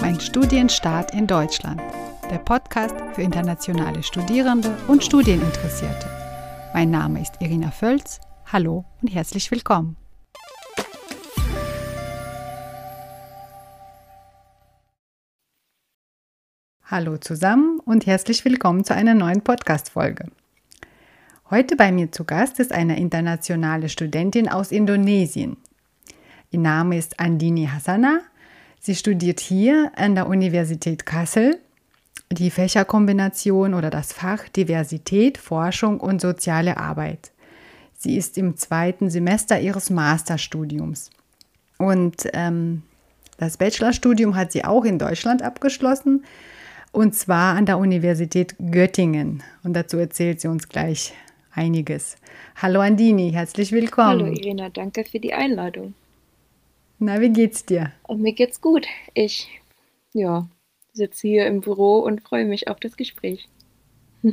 Mein Studienstart in Deutschland. Der Podcast für internationale Studierende und Studieninteressierte. Mein Name ist Irina Völz. Hallo und herzlich willkommen. Hallo zusammen und herzlich willkommen zu einer neuen Podcast-Folge. Heute bei mir zu Gast ist eine internationale Studentin aus Indonesien. Ihr Name ist Andini Hassana. Sie studiert hier an der Universität Kassel die Fächerkombination oder das Fach Diversität, Forschung und soziale Arbeit. Sie ist im zweiten Semester ihres Masterstudiums. Und ähm, das Bachelorstudium hat sie auch in Deutschland abgeschlossen und zwar an der Universität Göttingen. Und dazu erzählt sie uns gleich einiges. Hallo Andini, herzlich willkommen. Hallo Irina, danke für die Einladung. Na, wie geht's dir? Und mir geht's gut. Ich, ja, sitze hier im Büro und freue mich auf das Gespräch.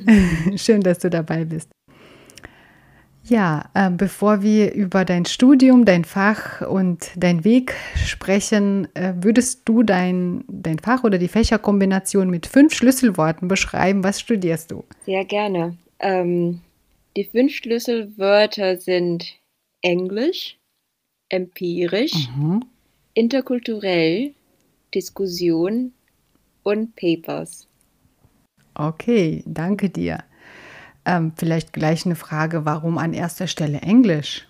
Schön, dass du dabei bist. Ja, äh, bevor wir über dein Studium, dein Fach und dein Weg sprechen, äh, würdest du dein, dein Fach oder die Fächerkombination mit fünf Schlüsselworten beschreiben? Was studierst du? Sehr gerne. Ähm, die fünf Schlüsselwörter sind Englisch, empirisch, mhm. interkulturell, Diskussion und Papers. Okay, danke dir. Ähm, vielleicht gleich eine Frage, warum an erster Stelle Englisch?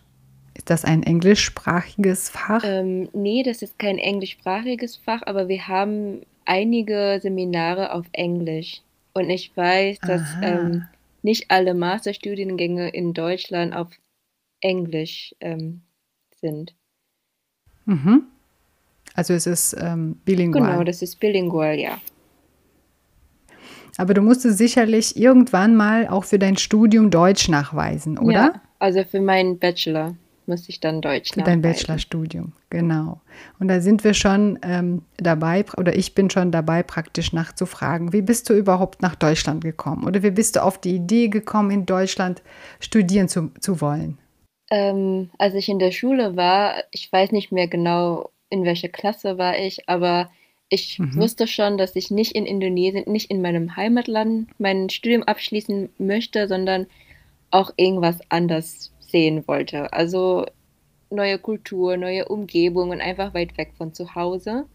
Ist das ein englischsprachiges Fach? Ähm, nee, das ist kein englischsprachiges Fach, aber wir haben einige Seminare auf Englisch. Und ich weiß, dass ähm, nicht alle Masterstudiengänge in Deutschland auf Englisch ähm, sind. Mhm. Also es ist ähm, bilingual. Genau, das ist bilingual, ja. Aber du musstest sicherlich irgendwann mal auch für dein Studium Deutsch nachweisen, oder? Ja, also für meinen Bachelor musste ich dann Deutsch Für dein Bachelorstudium, genau. Und da sind wir schon ähm, dabei, oder ich bin schon dabei, praktisch nachzufragen, wie bist du überhaupt nach Deutschland gekommen? Oder wie bist du auf die Idee gekommen, in Deutschland studieren zu, zu wollen? Ähm, als ich in der Schule war, ich weiß nicht mehr genau, in welcher Klasse war ich, aber ich mhm. wusste schon, dass ich nicht in Indonesien, nicht in meinem Heimatland mein Studium abschließen möchte, sondern auch irgendwas anders sehen wollte. Also neue Kultur, neue Umgebung und einfach weit weg von zu Hause.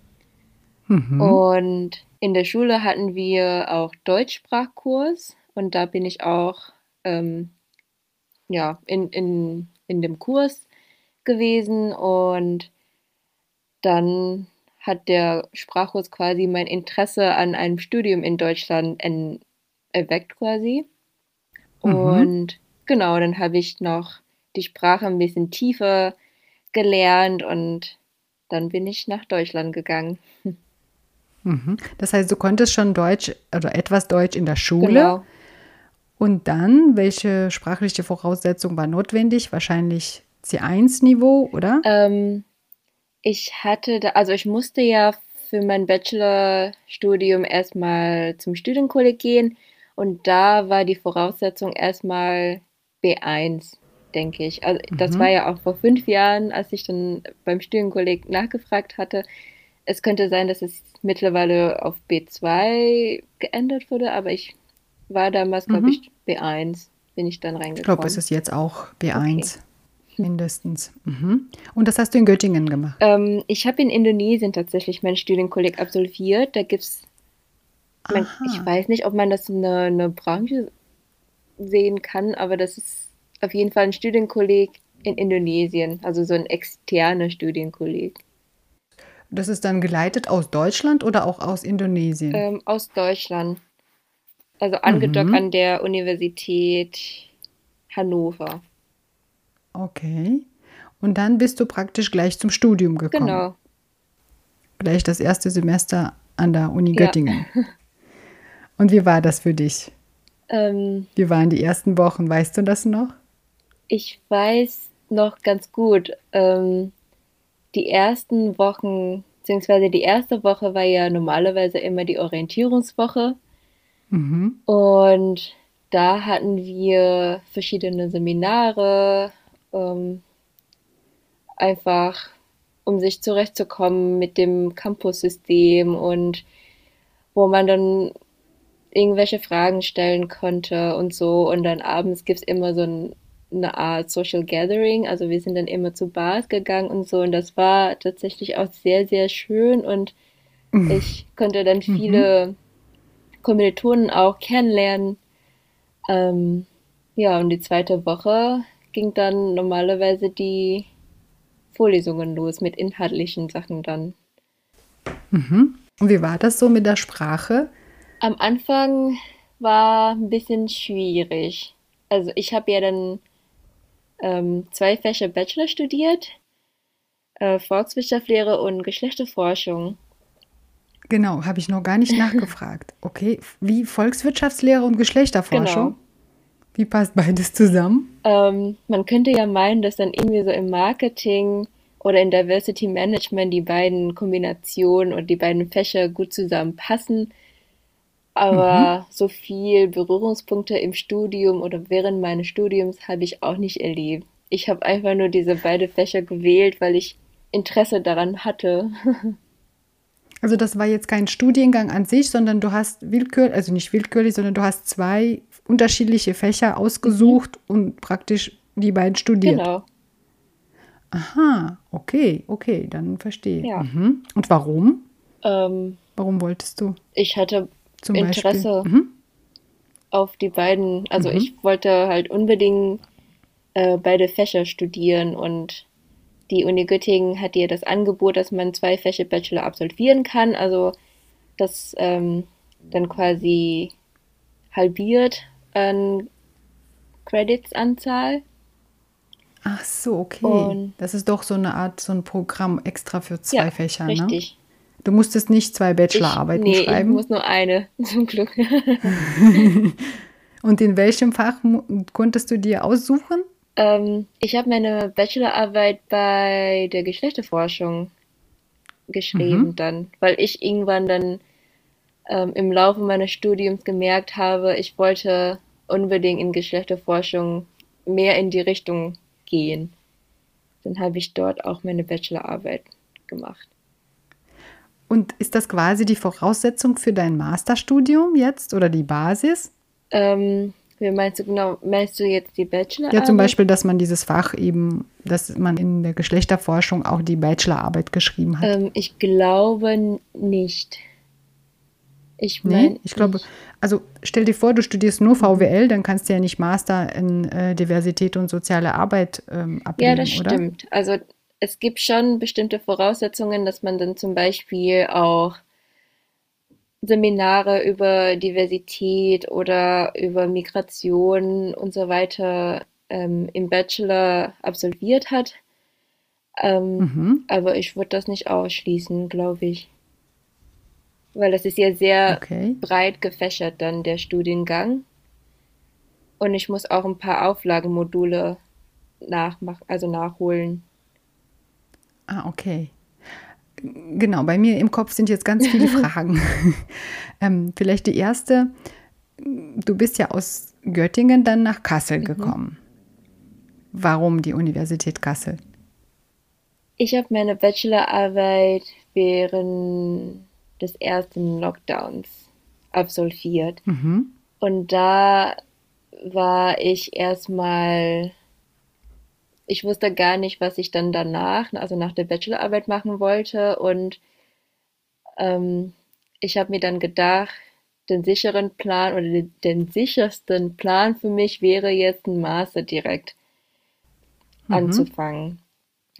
Mhm. Und in der Schule hatten wir auch Deutschsprachkurs und da bin ich auch ähm, ja, in, in, in dem Kurs gewesen und dann hat der Sprachkurs quasi mein Interesse an einem Studium in Deutschland erweckt quasi. Mhm. Und genau, dann habe ich noch die Sprache ein bisschen tiefer gelernt und dann bin ich nach Deutschland gegangen. Mhm. Das heißt, du konntest schon Deutsch oder etwas Deutsch in der Schule. Genau. Und dann, welche sprachliche Voraussetzung war notwendig? Wahrscheinlich C1-Niveau, oder? Ähm, ich hatte da, also ich musste ja für mein Bachelorstudium erstmal zum Studienkolleg gehen und da war die Voraussetzung erstmal B1, denke ich. Also mhm. das war ja auch vor fünf Jahren, als ich dann beim Studienkolleg nachgefragt hatte. Es könnte sein, dass es mittlerweile auf B2 geändert wurde, aber ich war damals, glaube mhm. Ich, B1, bin ich dann reingekommen. Ich glaube, es ist jetzt auch B1. Okay. Mindestens. Mhm. Und das hast du in Göttingen gemacht? Ähm, ich habe in Indonesien tatsächlich mein Studienkolleg absolviert. Da gibt es, ich weiß nicht, ob man das in eine, eine Branche sehen kann, aber das ist auf jeden Fall ein Studienkolleg in Indonesien, also so ein externer Studienkolleg. Das ist dann geleitet aus Deutschland oder auch aus Indonesien? Ähm, aus Deutschland. Also angedockt mhm. an der Universität Hannover. Okay. Und dann bist du praktisch gleich zum Studium gekommen. Genau. Gleich das erste Semester an der Uni Göttingen. Ja. Und wie war das für dich? Ähm, wie waren die ersten Wochen? Weißt du das noch? Ich weiß noch ganz gut. Ähm, die ersten Wochen, beziehungsweise die erste Woche war ja normalerweise immer die Orientierungswoche. Mhm. Und da hatten wir verschiedene Seminare, ähm, einfach um sich zurechtzukommen mit dem Campus-System und wo man dann irgendwelche Fragen stellen konnte und so. Und dann abends gibt es immer so ein, eine Art Social Gathering. Also wir sind dann immer zu Bars gegangen und so. Und das war tatsächlich auch sehr, sehr schön. Und mhm. ich konnte dann mhm. viele mhm. Kommilitonen auch kennenlernen. Ähm, ja, und die zweite Woche ging dann normalerweise die Vorlesungen los mit inhaltlichen Sachen dann. Mhm. Und wie war das so mit der Sprache? Am Anfang war ein bisschen schwierig. Also ich habe ja dann ähm, zwei Fächer Bachelor studiert, äh, Volkswirtschaftslehre und Geschlechterforschung. Genau, habe ich noch gar nicht nachgefragt. Okay, wie Volkswirtschaftslehre und Geschlechterforschung? Genau. Wie passt beides zusammen? Ähm, man könnte ja meinen, dass dann irgendwie so im Marketing oder in Diversity Management die beiden Kombinationen und die beiden Fächer gut zusammenpassen. Aber mhm. so viel Berührungspunkte im Studium oder während meines Studiums habe ich auch nicht erlebt. Ich habe einfach nur diese beiden Fächer gewählt, weil ich Interesse daran hatte. Also das war jetzt kein Studiengang an sich, sondern du hast willkürlich, also nicht willkürlich, sondern du hast zwei unterschiedliche Fächer ausgesucht mhm. und praktisch die beiden studiert. Genau. Aha, okay, okay, dann verstehe. Ja. Mhm. Und warum? Ähm, warum wolltest du? Ich hatte Zum Interesse mhm. auf die beiden, also mhm. ich wollte halt unbedingt äh, beide Fächer studieren und die Uni Göttingen hat dir das Angebot, dass man zwei Fächer Bachelor absolvieren kann, also das ähm, dann quasi halbiert an Credits-Anzahl. Ach so, okay. Und das ist doch so eine Art, so ein Programm extra für zwei ja, Fächer, richtig. ne? Richtig. Du musstest nicht zwei Bachelorarbeiten ich, nee, schreiben? ich muss nur eine, zum Glück. Und in welchem Fach konntest du dir aussuchen? Ähm, ich habe meine Bachelorarbeit bei der Geschlechterforschung geschrieben mhm. dann, weil ich irgendwann dann ähm, im Laufe meines Studiums gemerkt habe, ich wollte unbedingt in Geschlechterforschung mehr in die Richtung gehen. Dann habe ich dort auch meine Bachelorarbeit gemacht. Und ist das quasi die Voraussetzung für dein Masterstudium jetzt oder die Basis? Ähm, wie meinst du genau? Meinst du jetzt die Bachelorarbeit? Ja, zum Beispiel, dass man dieses Fach eben, dass man in der Geschlechterforschung auch die Bachelorarbeit geschrieben hat. Ähm, ich glaube nicht. Ich meine, nee, ich glaube, also stell dir vor, du studierst nur VWL, dann kannst du ja nicht Master in äh, Diversität und soziale Arbeit ähm, ablegen, Ja, das oder? stimmt. Also es gibt schon bestimmte Voraussetzungen, dass man dann zum Beispiel auch Seminare über Diversität oder über Migration und so weiter ähm, im Bachelor absolviert hat. Ähm, mhm. Aber ich würde das nicht ausschließen, glaube ich. Weil das ist ja sehr okay. breit gefächert dann der Studiengang. Und ich muss auch ein paar Auflagenmodule nachmachen, also nachholen. Ah, okay. Genau, bei mir im Kopf sind jetzt ganz viele Fragen. ähm, vielleicht die erste. Du bist ja aus Göttingen dann nach Kassel mhm. gekommen. Warum die Universität Kassel? Ich habe meine Bachelorarbeit während des ersten Lockdowns absolviert. Mhm. Und da war ich erstmal, ich wusste gar nicht, was ich dann danach, also nach der Bachelorarbeit machen wollte. Und ähm, ich habe mir dann gedacht, den sicheren Plan oder den, den, sichersten Plan für mich wäre jetzt ein Master direkt mhm. anzufangen.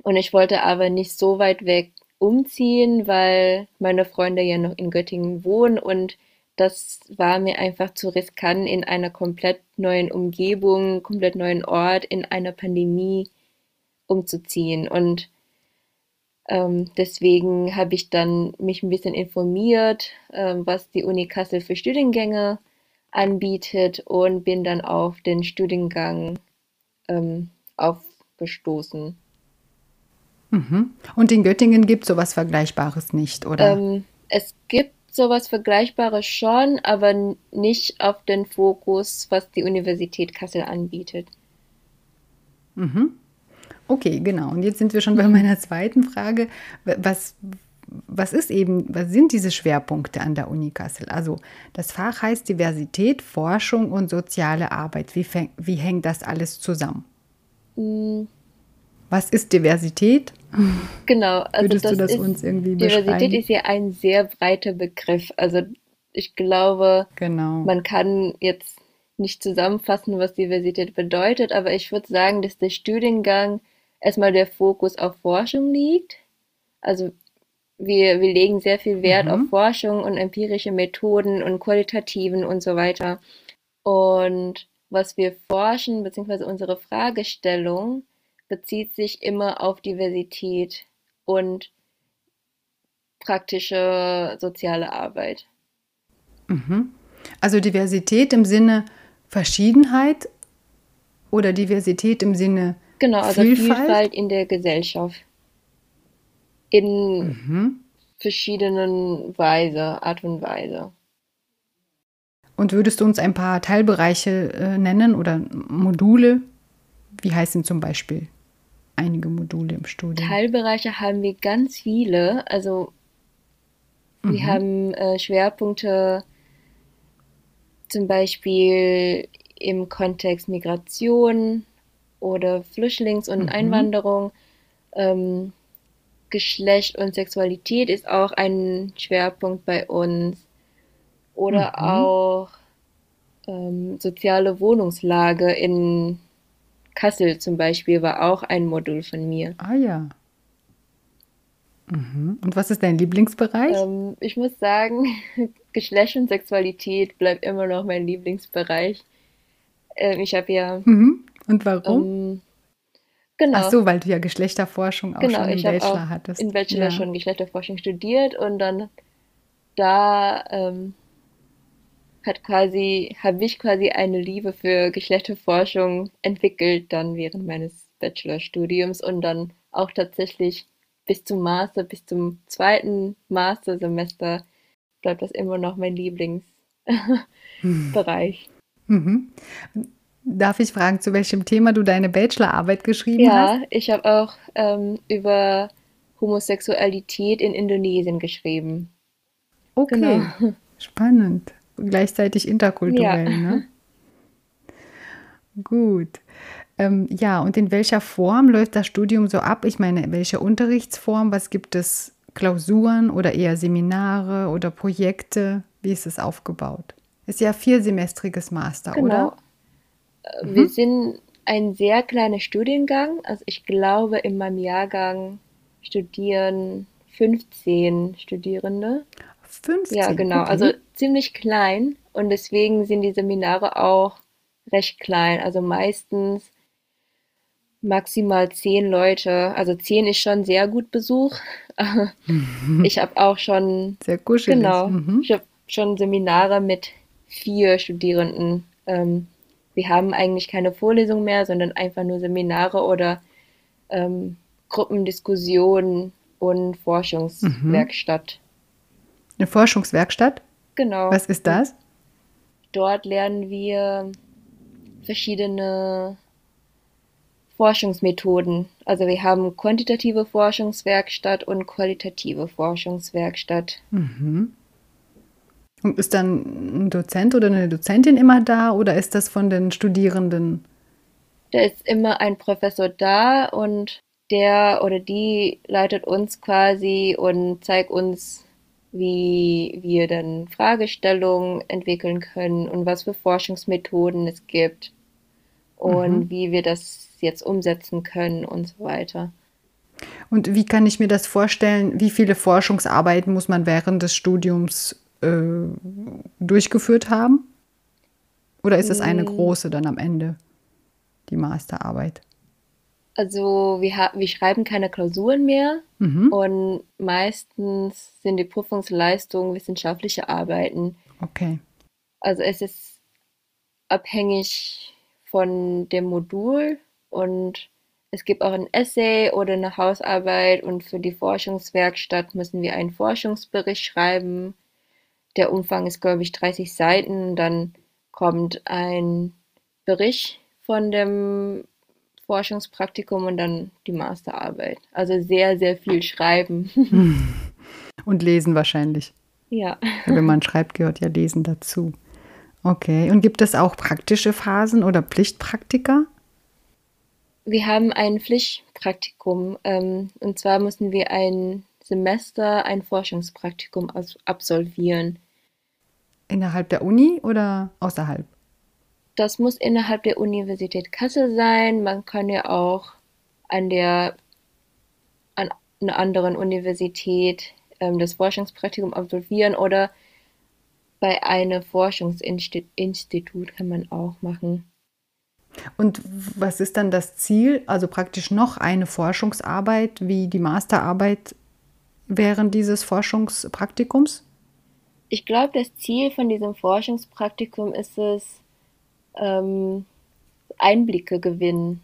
Und ich wollte aber nicht so weit weg umziehen, weil meine Freunde ja noch in Göttingen wohnen und das war mir einfach zu riskant, in einer komplett neuen Umgebung, komplett neuen Ort, in einer Pandemie umzuziehen. Und ähm, deswegen habe ich dann mich ein bisschen informiert, ähm, was die Uni Kassel für Studiengänge anbietet und bin dann auf den Studiengang ähm, aufgestoßen. Mhm. Und in Göttingen gibt es sowas Vergleichbares nicht, oder? Ähm, es gibt sowas Vergleichbares schon, aber nicht auf den Fokus, was die Universität Kassel anbietet. Mhm. Okay, genau. Und jetzt sind wir schon bei meiner zweiten Frage. Was, was ist eben, was sind diese Schwerpunkte an der Uni Kassel? Also das Fach heißt Diversität, Forschung und soziale Arbeit. Wie, wie hängt das alles zusammen? Mhm. Was ist Diversität? Genau, also Würdest das du das ist, uns irgendwie Diversität ist ja ein sehr breiter Begriff. Also ich glaube, genau. man kann jetzt nicht zusammenfassen, was Diversität bedeutet, aber ich würde sagen, dass der Studiengang erstmal der Fokus auf Forschung liegt. Also wir, wir legen sehr viel Wert mhm. auf Forschung und empirische Methoden und qualitativen und so weiter. Und was wir forschen, beziehungsweise unsere Fragestellung, bezieht sich immer auf Diversität und praktische soziale Arbeit. Mhm. Also Diversität im Sinne Verschiedenheit oder Diversität im Sinne Genau, also Vielfalt, Vielfalt in der Gesellschaft. In mhm. verschiedenen Weise, Art und Weise. Und würdest du uns ein paar Teilbereiche äh, nennen oder Module? Wie heißen zum Beispiel einige Module im Studium? Teilbereiche haben wir ganz viele. Also wir mhm. haben äh, Schwerpunkte zum Beispiel im Kontext Migration, oder Flüchtlings- und mhm. Einwanderung. Ähm, Geschlecht und Sexualität ist auch ein Schwerpunkt bei uns. Oder mhm. auch ähm, soziale Wohnungslage in Kassel zum Beispiel war auch ein Modul von mir. Ah ja. Mhm. Und was ist dein Lieblingsbereich? Ähm, ich muss sagen, Geschlecht und Sexualität bleibt immer noch mein Lieblingsbereich. Ähm, ich habe ja mhm. Und warum? Ähm, genau. Ach so, weil du ja Geschlechterforschung auch genau, schon im Bachelor hattest. Im Bachelor ja. schon Geschlechterforschung studiert und dann da ähm, hat quasi, habe ich quasi eine Liebe für Geschlechterforschung entwickelt dann während meines Bachelorstudiums und dann auch tatsächlich bis zum Master, bis zum zweiten Mastersemester bleibt das immer noch mein Lieblingsbereich. Mhm. Darf ich fragen, zu welchem Thema du deine Bachelorarbeit geschrieben ja, hast? Ja, ich habe auch ähm, über Homosexualität in Indonesien geschrieben. Okay, genau. spannend. Gleichzeitig interkulturell, ja. ne? Gut. Ähm, ja, und in welcher Form läuft das Studium so ab? Ich meine, welche Unterrichtsform? Was gibt es? Klausuren oder eher Seminare oder Projekte? Wie ist es aufgebaut? Ist ja viersemestriges Master, genau. oder? Mhm. Wir sind ein sehr kleiner Studiengang. Also ich glaube, in meinem Jahrgang studieren 15 Studierende. 15? Ja, genau. Also ziemlich klein. Und deswegen sind die Seminare auch recht klein. Also meistens maximal zehn Leute. Also zehn ist schon sehr gut Besuch. ich habe auch schon. Sehr kuschelig. Genau. Mhm. Ich habe schon Seminare mit vier Studierenden ähm, wir haben eigentlich keine Vorlesung mehr, sondern einfach nur Seminare oder ähm, Gruppendiskussionen und Forschungswerkstatt. Eine Forschungswerkstatt? Genau. Was ist das? Dort lernen wir verschiedene Forschungsmethoden. Also wir haben quantitative Forschungswerkstatt und qualitative Forschungswerkstatt. Mhm. Und ist dann ein Dozent oder eine Dozentin immer da oder ist das von den Studierenden? Da ist immer ein Professor da und der oder die leitet uns quasi und zeigt uns, wie wir dann Fragestellungen entwickeln können und was für Forschungsmethoden es gibt und mhm. wie wir das jetzt umsetzen können und so weiter. Und wie kann ich mir das vorstellen? Wie viele Forschungsarbeiten muss man während des Studiums äh, durchgeführt haben? Oder ist es eine mm. große dann am Ende, die Masterarbeit? Also wir, wir schreiben keine Klausuren mehr mhm. und meistens sind die Prüfungsleistungen wissenschaftliche Arbeiten. Okay. Also es ist abhängig von dem Modul und es gibt auch ein Essay oder eine Hausarbeit und für die Forschungswerkstatt müssen wir einen Forschungsbericht schreiben der Umfang ist, glaube ich, 30 Seiten. Dann kommt ein Bericht von dem Forschungspraktikum und dann die Masterarbeit. Also sehr, sehr viel schreiben. Und lesen wahrscheinlich. Ja. Wenn man schreibt, gehört ja Lesen dazu. Okay. Und gibt es auch praktische Phasen oder Pflichtpraktika? Wir haben ein Pflichtpraktikum. Ähm, und zwar mussten wir ein Semester ein Forschungspraktikum absolvieren. Innerhalb der Uni oder außerhalb? Das muss innerhalb der Universität Kassel sein. Man kann ja auch an der an einer anderen Universität ähm, das Forschungspraktikum absolvieren oder bei einem Forschungsinstitut kann man auch machen. Und was ist dann das Ziel? Also praktisch noch eine Forschungsarbeit wie die Masterarbeit während dieses Forschungspraktikums? Ich glaube, das Ziel von diesem Forschungspraktikum ist es, ähm, Einblicke gewinnen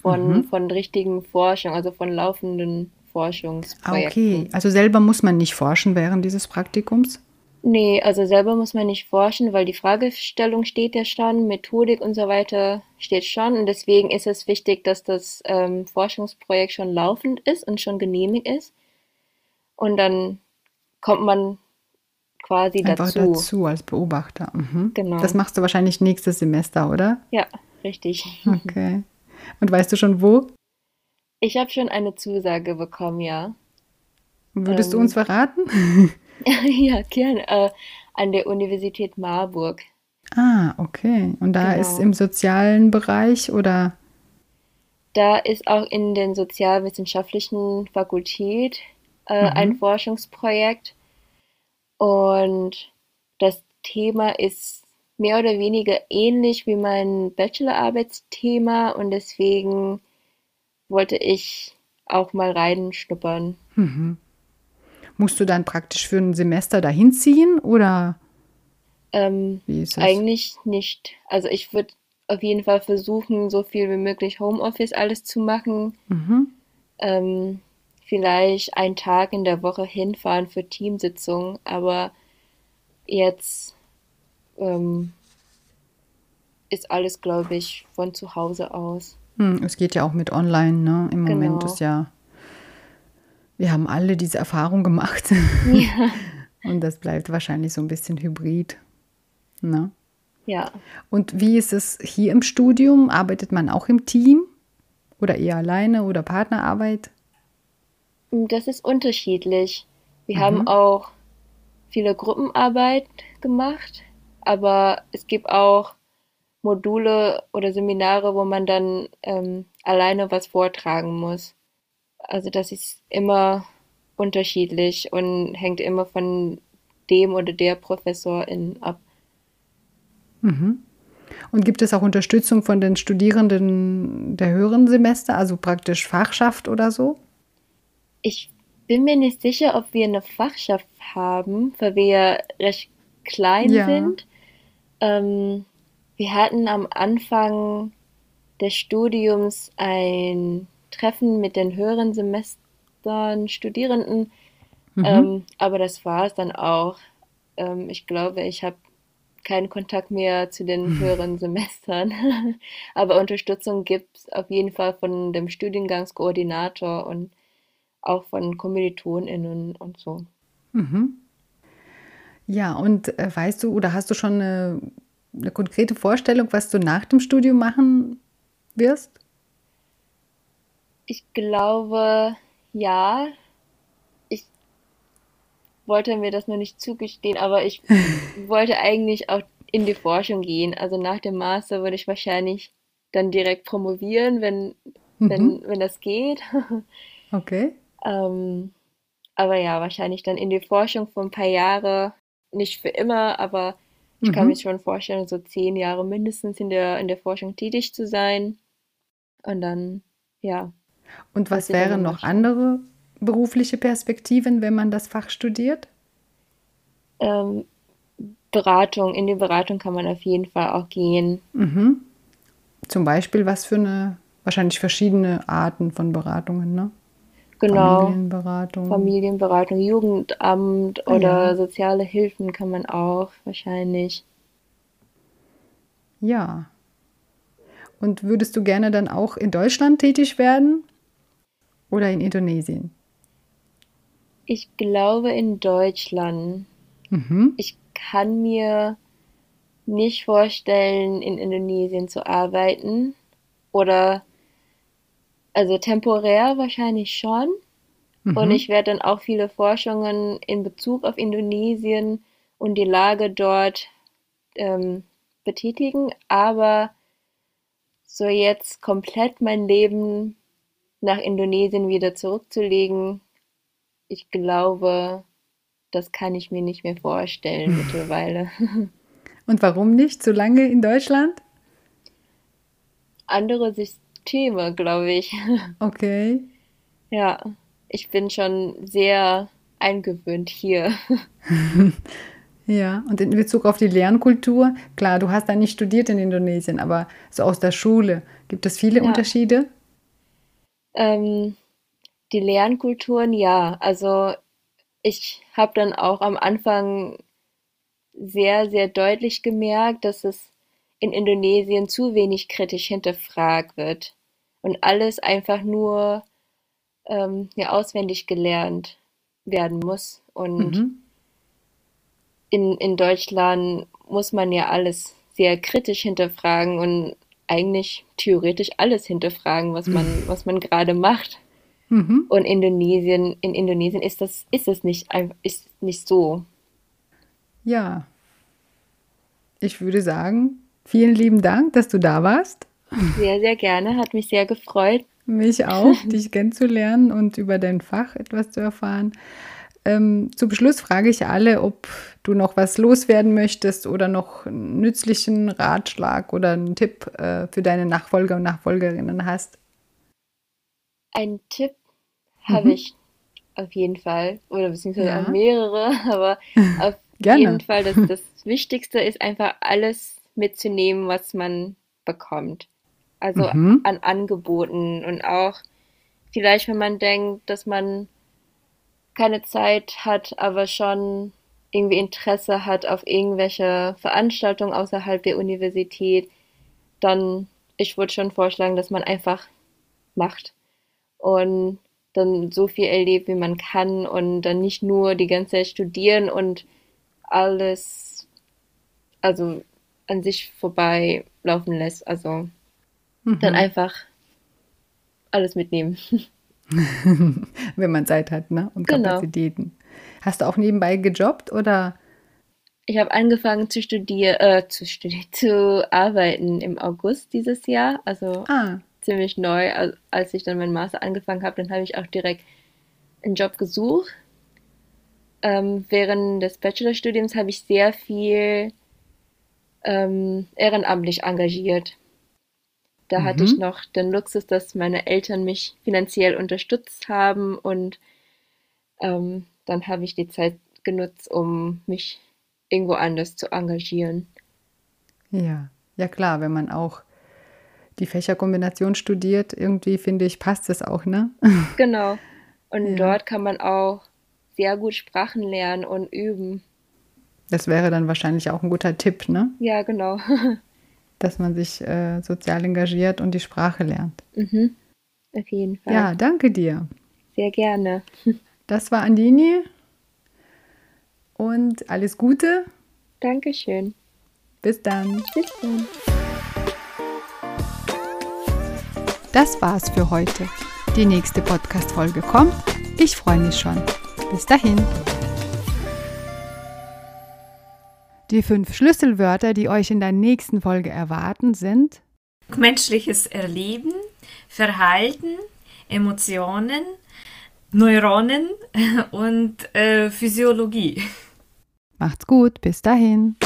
von, mhm. von richtigen Forschung, also von laufenden Forschungsprojekten. Okay, also selber muss man nicht forschen während dieses Praktikums? Nee, also selber muss man nicht forschen, weil die Fragestellung steht ja schon, Methodik und so weiter steht schon. Und deswegen ist es wichtig, dass das ähm, Forschungsprojekt schon laufend ist und schon genehmigt ist. Und dann kommt man quasi Einfach dazu. dazu als Beobachter. Mhm. Genau. Das machst du wahrscheinlich nächstes Semester, oder? Ja, richtig. Okay. Und weißt du schon wo? Ich habe schon eine Zusage bekommen, ja. Würdest ähm, du uns verraten? ja, gerne. Äh, an der Universität Marburg. Ah, okay. Und da genau. ist im sozialen Bereich oder? Da ist auch in den sozialwissenschaftlichen Fakultät äh, mhm. ein Forschungsprojekt. Und das Thema ist mehr oder weniger ähnlich wie mein Bachelorarbeitsthema und deswegen wollte ich auch mal reinschnuppern. Mhm. Musst du dann praktisch für ein Semester dahin ziehen oder? Ähm, wie ist das? Eigentlich nicht. Also ich würde auf jeden Fall versuchen, so viel wie möglich Homeoffice alles zu machen. Mhm. Ähm, vielleicht einen Tag in der Woche hinfahren für Teamsitzungen, aber jetzt ähm, ist alles, glaube ich, von zu Hause aus. Hm, es geht ja auch mit online, ne? Im genau. Moment ist ja, wir haben alle diese Erfahrung gemacht. Ja. Und das bleibt wahrscheinlich so ein bisschen hybrid. Ne? Ja. Und wie ist es hier im Studium? Arbeitet man auch im Team? Oder eher alleine oder Partnerarbeit? Das ist unterschiedlich. Wir mhm. haben auch viele Gruppenarbeit gemacht, aber es gibt auch Module oder Seminare, wo man dann ähm, alleine was vortragen muss. Also das ist immer unterschiedlich und hängt immer von dem oder der Professorin ab. Mhm. Und gibt es auch Unterstützung von den Studierenden der höheren Semester, also praktisch Fachschaft oder so? Ich bin mir nicht sicher, ob wir eine Fachschaft haben, weil wir recht klein ja. sind. Ähm, wir hatten am Anfang des Studiums ein Treffen mit den höheren Semestern Studierenden, mhm. ähm, aber das war es dann auch. Ähm, ich glaube, ich habe keinen Kontakt mehr zu den mhm. höheren Semestern, aber Unterstützung gibt es auf jeden Fall von dem Studiengangskoordinator und auch von KommilitonInnen und so. Mhm. Ja, und äh, weißt du oder hast du schon eine eine konkrete Vorstellung, was du nach dem Studium machen wirst? Ich glaube, ja. Ich wollte mir das noch nicht zugestehen, aber ich wollte eigentlich auch in die Forschung gehen. Also nach dem Master würde ich wahrscheinlich dann direkt promovieren, wenn, mhm. wenn, wenn das geht. Okay. Ähm, aber ja, wahrscheinlich dann in die Forschung für ein paar Jahre, nicht für immer, aber ich mhm. kann mir schon vorstellen, so zehn Jahre mindestens in der, in der Forschung tätig zu sein. Und dann, ja. Und was wären noch andere berufliche Perspektiven, wenn man das Fach studiert? Ähm, Beratung, in die Beratung kann man auf jeden Fall auch gehen. Mhm. Zum Beispiel, was für eine, wahrscheinlich verschiedene Arten von Beratungen, ne? Genau. Familienberatung. Familienberatung, Jugendamt ah, oder ja. soziale Hilfen kann man auch wahrscheinlich. Ja. Und würdest du gerne dann auch in Deutschland tätig werden oder in Indonesien? Ich glaube in Deutschland. Mhm. Ich kann mir nicht vorstellen, in Indonesien zu arbeiten. Oder also temporär wahrscheinlich schon. Mhm. Und ich werde dann auch viele Forschungen in Bezug auf Indonesien und die Lage dort ähm, betätigen. Aber so jetzt komplett mein Leben nach Indonesien wieder zurückzulegen, ich glaube, das kann ich mir nicht mehr vorstellen mittlerweile. Und warum nicht so lange in Deutschland? Andere Systeme, glaube ich. Okay. Ja, ich bin schon sehr eingewöhnt hier. Ja, und in Bezug auf die Lernkultur, klar, du hast da nicht studiert in Indonesien, aber so aus der Schule, gibt es viele Ja. Unterschiede? Ähm, die Lernkulturen, ja. Also ich habe dann auch am Anfang sehr, sehr deutlich gemerkt, dass es in Indonesien zu wenig kritisch hinterfragt wird und alles einfach nur ähm, ja, auswendig gelernt werden muss. Und Mhm. in, in Deutschland muss man ja alles sehr kritisch hinterfragen und eigentlich theoretisch alles hinterfragen, was man, was man gerade macht. Mhm. Und Indonesien, in Indonesien ist das, ist es nicht, ist nicht so. Ja, ich würde sagen, vielen lieben Dank, dass du da warst. Sehr, sehr gerne, hat mich sehr gefreut. Mich auch, dich kennenzulernen und über dein Fach etwas zu erfahren. Ähm, zum Schluss frage ich alle, ob du noch was loswerden möchtest oder noch einen nützlichen Ratschlag oder einen Tipp äh, für deine Nachfolger und Nachfolgerinnen hast. Einen Tipp habe Mhm. ich auf jeden Fall, oder beziehungsweise Ja. auch mehrere, aber auf Gerne. jeden Fall, das, das Wichtigste ist einfach alles mitzunehmen, was man bekommt. Also Mhm. an Angeboten und auch vielleicht, wenn man denkt, dass man keine Zeit hat, aber schon irgendwie Interesse hat auf irgendwelche Veranstaltungen außerhalb der Universität, dann, ich würde schon vorschlagen, dass man einfach macht und dann so viel erlebt, wie man kann und dann nicht nur die ganze Zeit studieren und alles, also an sich vorbei laufen lässt. Also dann Mhm. einfach alles mitnehmen. Wenn man Zeit hat, ne? Und Genau. Kapazitäten. Hast du auch nebenbei gejobbt oder? Ich habe angefangen zu studieren, äh, zu studieren, zu arbeiten im August dieses Jahr, also Ah, ziemlich neu. Al- Als ich dann meinen Master angefangen habe, dann habe ich auch direkt einen Job gesucht. Ähm, während des Bachelorstudiums habe ich sehr viel ähm, ehrenamtlich engagiert. Da hatte ich Mhm. noch den Luxus, dass meine Eltern mich finanziell unterstützt haben und ähm, dann habe ich die Zeit genutzt, um mich irgendwo anders zu engagieren. ja. Ja klar, wenn man auch die Fächerkombination studiert, irgendwie finde ich, passt es auch, ne? Genau. Und Ja. dort kann man auch sehr gut Sprachen lernen und üben. Das wäre dann wahrscheinlich auch ein guter Tipp, ne? Ja, genau. Dass man sich äh, sozial engagiert und die Sprache lernt. Mhm. Auf jeden Fall. Ja, danke dir. Sehr gerne. Das war Andini und alles Gute. Dankeschön. Bis dann. Bis dann. Das war's für heute. Die nächste Podcast-Folge kommt. Ich freue mich schon. Bis dahin. Die fünf Schlüsselwörter, die euch in der nächsten Folge erwarten, sind menschliches Erleben, Verhalten, Emotionen, Neuronen und äh, Physiologie. Macht's gut, bis dahin.